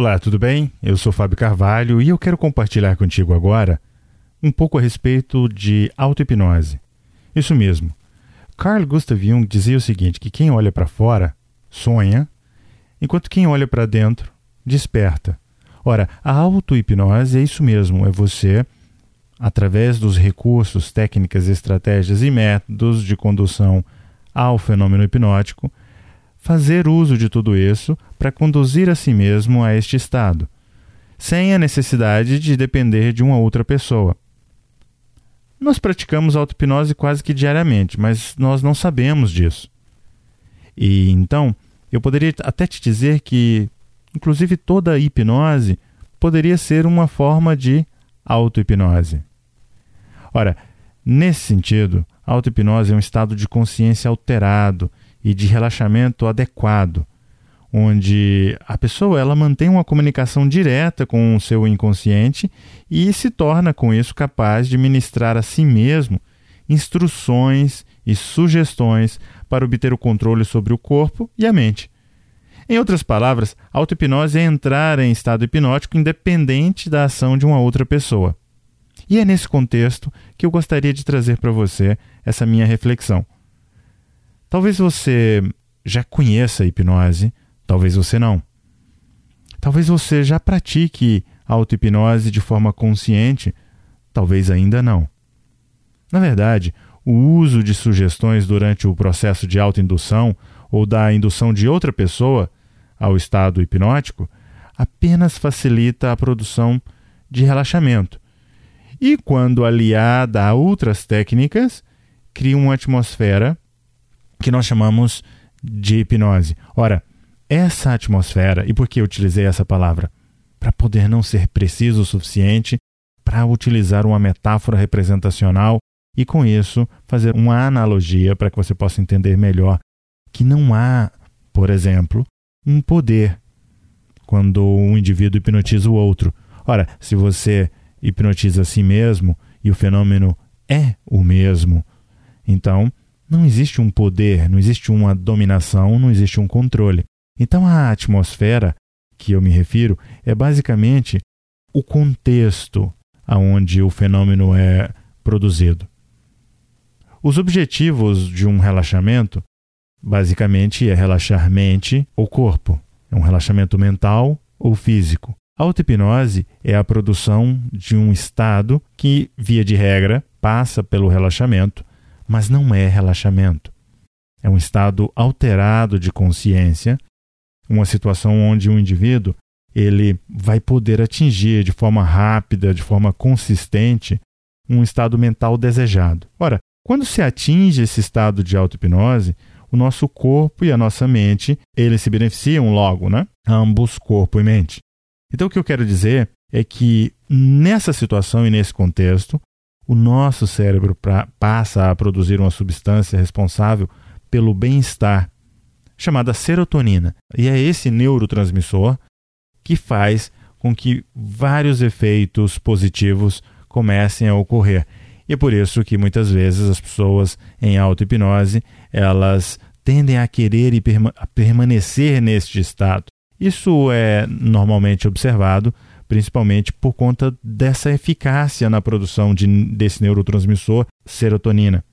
Olá, tudo bem? Eu sou Fábio Carvalho e eu quero compartilhar contigo agora um pouco a respeito de auto-hipnose. Isso mesmo. Carl Gustav Jung dizia o seguinte, que quem olha para fora sonha, enquanto quem olha para dentro desperta. Ora, a auto-hipnose é isso mesmo, é você, através dos recursos, técnicas, estratégias e métodos de condução ao fenômeno hipnótico, fazer uso de tudo isso para conduzir a si mesmo a este estado, sem a necessidade de depender de uma outra pessoa. Nós praticamos auto-hipnose quase que diariamente, mas nós não sabemos disso. E então, eu poderia até te dizer que, inclusive, toda hipnose poderia ser uma forma de auto-hipnose. Ora, nesse sentido, a auto-hipnose é um estado de consciência alterado e de relaxamento adequado, onde a pessoa ela mantém uma comunicação direta com o seu inconsciente e se torna com isso capaz de ministrar a si mesmo instruções e sugestões para obter o controle sobre o corpo e a mente. Em outras palavras, a auto-hipnose é entrar em estado hipnótico independente da ação de uma outra pessoa. E é nesse contexto que eu gostaria de trazer para você essa minha reflexão. Talvez você já conheça a hipnose, talvez você não. Talvez você já pratique auto-hipnose de forma consciente, talvez ainda não. Na verdade, o uso de sugestões durante o processo de autoindução ou da indução de outra pessoa ao estado hipnótico apenas facilita a produção de relaxamento. E, quando aliada a outras técnicas, cria uma atmosfera que nós chamamos de hipnose. Ora, essa atmosfera, e por que eu utilizei essa palavra? Para poder não ser preciso o suficiente para utilizar uma metáfora representacional e, com isso, fazer uma analogia para que você possa entender melhor que não há, por exemplo, um poder quando um indivíduo hipnotiza o outro. Ora, se você hipnotiza a si mesmo e o fenômeno é o mesmo, então não existe um poder, não existe uma dominação, não existe um controle. Então a atmosfera que eu me refiro é basicamente o contexto aonde o fenômeno é produzido. Os objetivos de um relaxamento basicamente é relaxar mente ou corpo. É um relaxamento mental ou físico. A auto-hipnose é a produção de um estado que, via de regra, passa pelo relaxamento mas não é relaxamento. É um estado alterado de consciência, uma situação onde o um indivíduo ele vai poder atingir de forma rápida, de forma consistente, um estado mental desejado. Ora, quando se atinge esse estado de auto-hipnose, o nosso corpo e a nossa mente, eles se beneficiam logo, né? Ambos, corpo e mente. Então o que eu quero dizer é que nessa situação e nesse contexto, o nosso cérebro pra, passa a produzir uma substância responsável pelo bem-estar, chamada serotonina. E é esse neurotransmissor que faz com que vários efeitos positivos comecem a ocorrer. E é por isso que muitas vezes as pessoas em auto-hipnose, elas tendem a querer e perma permanecer neste estado. Isso é normalmente observado principalmente por conta dessa eficácia na produção de, desse neurotransmissor serotonina.